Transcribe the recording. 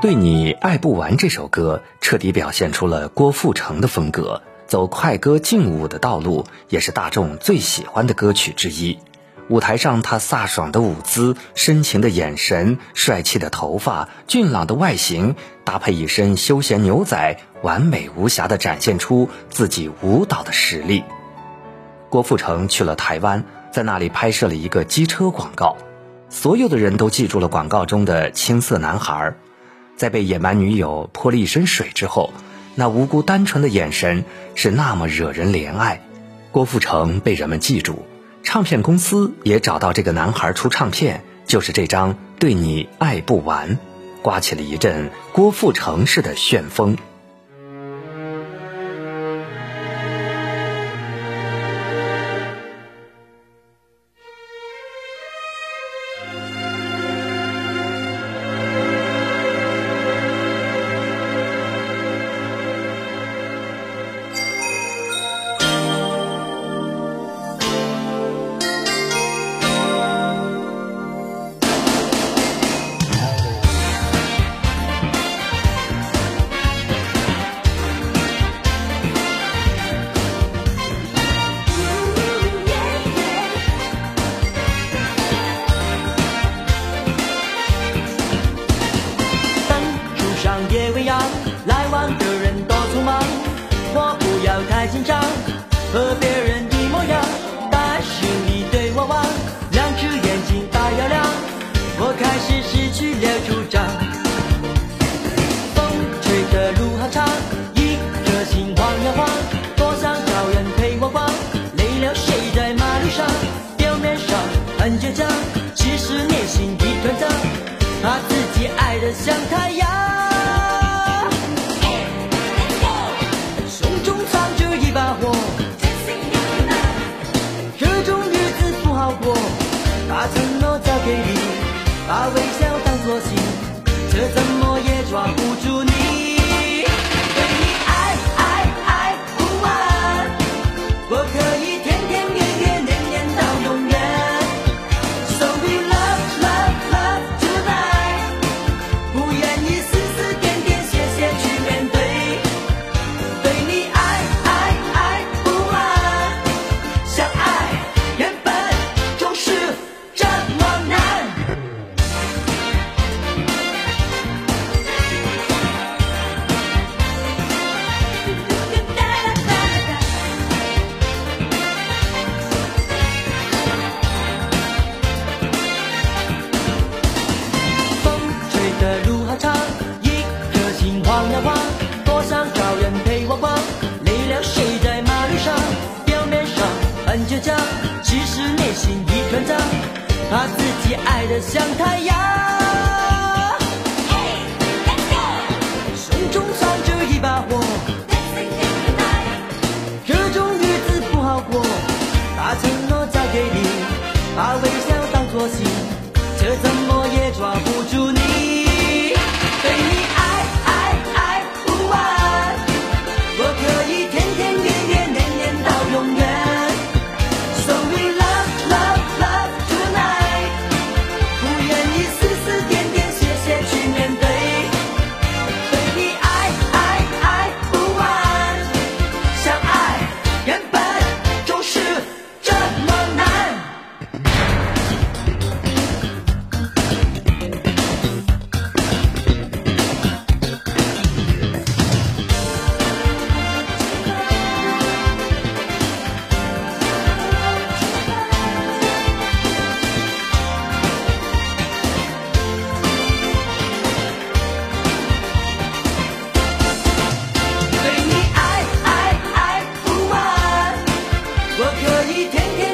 对你爱不完这首歌，彻底表现出了郭富城的风格，走快歌劲舞的道路，也是大众最喜欢的歌曲之一。舞台上，他飒爽的舞姿、深情的眼神、帅气的头发、俊朗的外形，搭配一身休闲牛仔，完美无瑕地展现出自己舞蹈的实力。郭富城去了台湾，在那里拍摄了一个机车广告，所有的人都记住了广告中的青涩男孩。在被野蛮女友泼了一身水之后，那无辜单纯的眼神是那么惹人怜爱。郭富城被人们记住，唱片公司也找到这个男孩出唱片，就是这张《对你爱不完》，刮起了一阵郭富城式的旋风。忙的人多匆忙，我不要太紧张，和别人一模样，但是你对我望，两只眼睛大又亮，我开始失去了主张。风吹的路好长，一颗心晃呀晃，多想找人陪我逛，累了睡在马路上，表面上很倔强，其实内心一团糟，怕自己爱得像我交给你，把微笑当作信，却怎么也抓不住你。跑呀跑，多想找人陪我逛。累了睡在马路上，表面上很倔强，其实内心一团糟。把自己爱得像太阳。take.